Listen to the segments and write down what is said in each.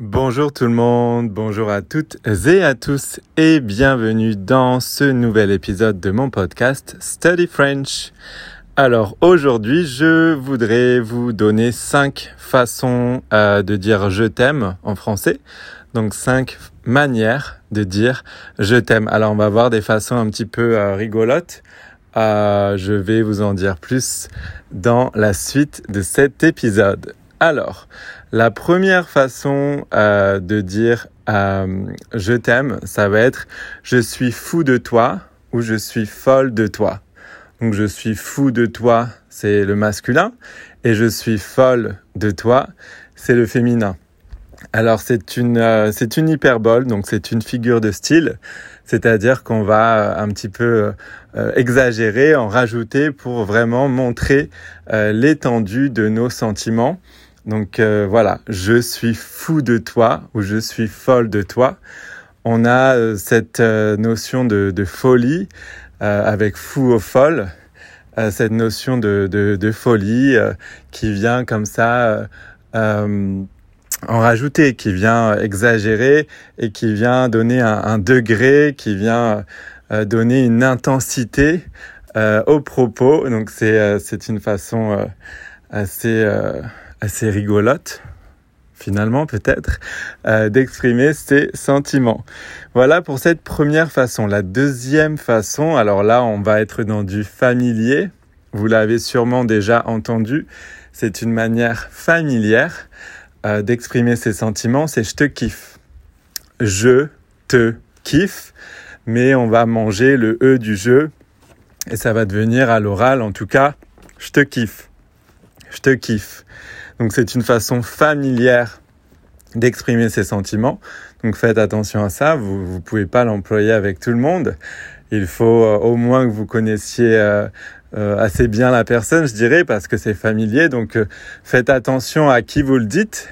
Bonjour tout le monde, bonjour à toutes et à tous et bienvenue dans ce nouvel épisode de mon podcast Study French. Alors aujourd'hui je voudrais vous donner cinq façons euh, de dire je t'aime en français. Donc cinq manières de dire je t'aime. Alors on va voir des façons un petit peu euh, rigolotes. Euh, je vais vous en dire plus dans la suite de cet épisode. Alors, la première façon euh, de dire euh, je t'aime, ça va être je suis fou de toi ou je suis folle de toi. Donc je suis fou de toi, c'est le masculin, et je suis folle de toi, c'est le féminin. Alors c'est une euh, c'est une hyperbole, donc c'est une figure de style, c'est-à-dire qu'on va un petit peu exagérer, en rajouter pour vraiment montrer l'étendue de nos sentiments donc euh, voilà, je suis fou de toi ou je suis folle de toi. On a euh, cette euh, notion de, folie avec fou ou folle, cette notion de, folie qui vient comme ça en rajouter, qui vient exagérer et qui vient donner un, degré, qui vient donner une intensité au propos. Donc c'est une façon assez assez rigolote finalement peut-être, euh, d'exprimer ses sentiments. Voilà pour cette première façon. La deuxième façon, alors là on va être dans du familier, vous l'avez sûrement déjà entendu, c'est une manière familière euh, d'exprimer ses sentiments, c'est je te kiffe. Je te kiffe, mais on va manger le E du jeu et ça va devenir à l'oral en tout cas, je te kiffe. Je te kiffe. Donc c'est une façon familière d'exprimer ses sentiments. Donc faites attention à ça, vous ne pouvez pas l'employer avec tout le monde. Il faut euh, au moins que vous connaissiez euh, euh, assez bien la personne, je dirais, parce que c'est familier. Donc faites attention à qui vous le dites.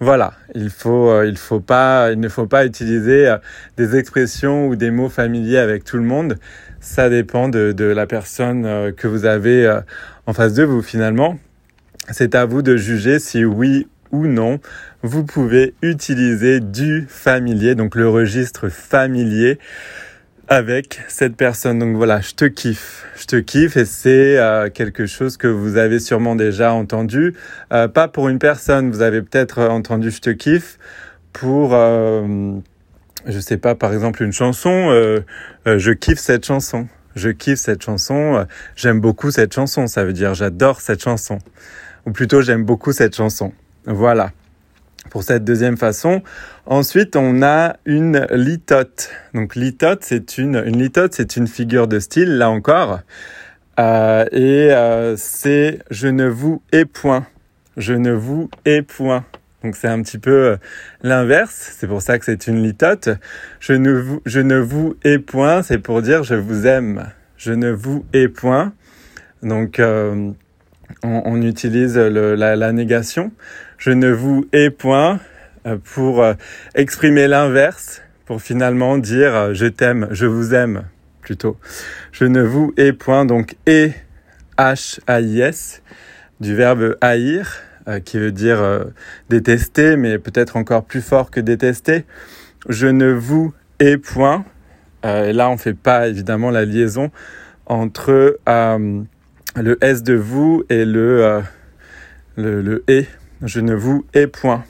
voilà, il faut, il faut pas, il ne faut pas utiliser des expressions ou des mots familiers avec tout le monde. Ça dépend de, de la personne que vous avez en face de vous finalement. C'est à vous de juger si oui ou non vous pouvez utiliser du familier, donc le registre familier avec cette personne. Donc voilà, je te kiffe, je te kiffe et c'est euh, quelque chose que vous avez sûrement déjà entendu. Euh, pas pour une personne, vous avez peut-être entendu je te kiffe pour, euh, je sais pas, par exemple une chanson, euh, je kiffe cette chanson. Je kiffe cette chanson, j'aime beaucoup cette chanson, ça veut dire j'adore cette chanson ou plutôt j'aime beaucoup cette chanson. Voilà pour cette deuxième façon. Ensuite, on a une litote. Donc litote, c'est une, une litote, c'est une figure de style, là encore. Euh, et euh, c'est je ne vous ai point. Je ne vous ai point. Donc c'est un petit peu euh, l'inverse. C'est pour ça que c'est une litote. Je ne vous, je ne vous ai point, c'est pour dire je vous aime. Je ne vous ai point. Donc on, utilise la, négation. Je ne vous hais point euh, pour euh, exprimer l'inverse, pour finalement dire euh, je t'aime, je vous aime plutôt. Je ne vous hais point, donc et H-A-I-S, du verbe haïr, qui veut dire détester, mais peut-être encore plus fort que détester. Je ne vous hais point. et là, on fait pas évidemment la liaison entre le S de vous et le, euh, le, le, et. Je ne vous ai point.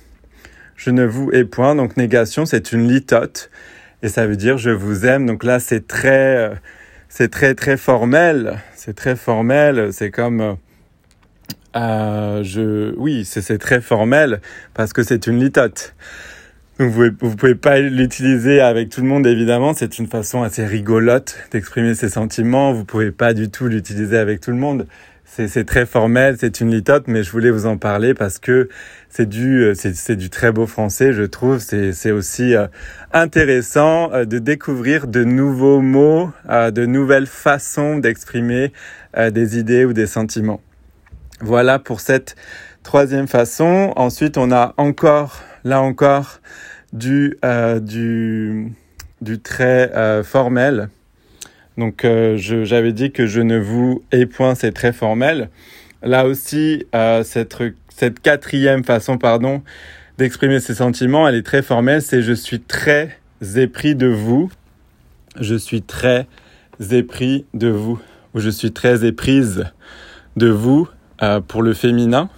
Je ne vous ai point. Donc négation, c'est une litote. Et ça veut dire je vous aime. Donc là, c'est très, euh, c'est très, très formel. C'est très formel. C'est comme, euh, je, oui, c'est très formel parce que c'est une litote. Vous ne pouvez pas l'utiliser avec tout le monde évidemment, c'est une façon assez rigolote d'exprimer ses sentiments, vous pouvez pas du tout l'utiliser avec tout le monde. C'est très formel, c'est une litote, mais je voulais vous en parler parce que c'est du, c'est du très beau français, je trouve. C'est aussi euh, intéressant euh, de découvrir de nouveaux mots, euh, de nouvelles façons d'exprimer des idées ou des sentiments. Voilà pour cette troisième façon. Ensuite, on a encore là encore du, euh, du, très euh, formel. Donc euh, j'avais dit que je ne vous ai point, c'est très formel. Là aussi, cette, cette quatrième façon, pardon, d'exprimer ses sentiments, elle est très formelle, c'est je suis très épris de vous. Je suis très épris de vous. Ou je suis très éprise de vous euh, pour le féminin.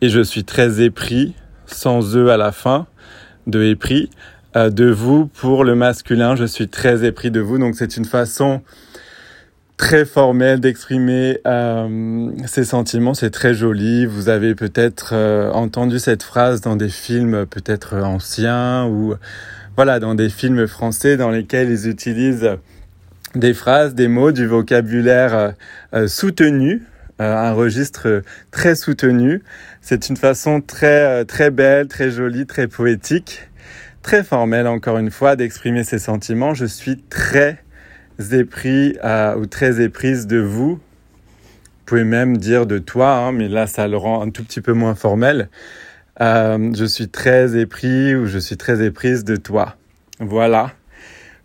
Et je suis très épris, sans E à la fin, de épris, euh, de vous pour le masculin. Je suis très épris de vous. Donc c'est une façon très formelle d'exprimer euh, ses sentiments. C'est très joli. Vous avez peut-être euh, entendu cette phrase dans des films peut-être anciens ou voilà dans des films français dans lesquels ils utilisent des phrases, des mots, du vocabulaire euh, soutenu, un registre très soutenu. C'est une façon très très belle, très jolie, très poétique, très formelle encore une fois d'exprimer ses sentiments. Je suis très épris ou très éprise de vous. Vous pouvez même dire de toi, hein, mais là ça le rend un tout petit peu moins formel. Euh, je suis très épris ou je suis très éprise de toi. Voilà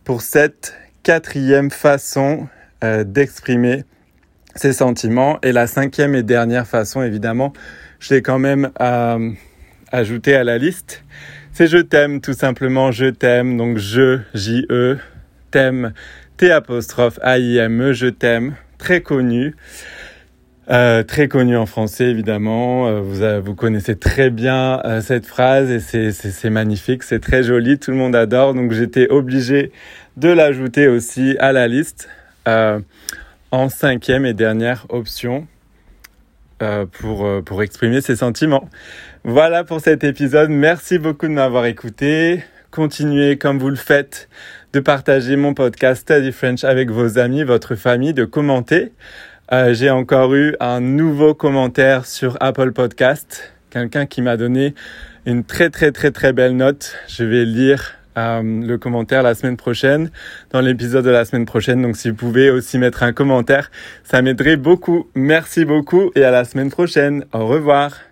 pour cette quatrième façon euh, d'exprimer ses sentiments. Et la cinquième et dernière façon, évidemment, je l'ai quand même euh, ajouté à la liste. C'est je t'aime, tout simplement, je t'aime. Donc je, J-E, t'aime, T apostrophe A-I-M-E, je t'aime, très connu. Euh, très connu en français évidemment. Euh, vous, vous connaissez très bien euh, cette phrase et c'est magnifique, c'est très joli, tout le monde adore. Donc j'étais obligé de l'ajouter aussi à la liste en cinquième et dernière option pour, pour exprimer ses sentiments. Voilà pour cet épisode. Merci beaucoup de m'avoir écouté. Continuez comme vous le faites de partager mon podcast Study French avec vos amis, votre famille, de commenter. Euh, j'ai encore eu un nouveau commentaire sur Apple Podcast. Quelqu'un qui m'a donné une très très très très belle note. Je vais lire euh, le commentaire la semaine prochaine, dans l'épisode de la semaine prochaine. Donc si vous pouvez aussi mettre un commentaire, ça m'aiderait beaucoup. Merci beaucoup et à la semaine prochaine. Au revoir.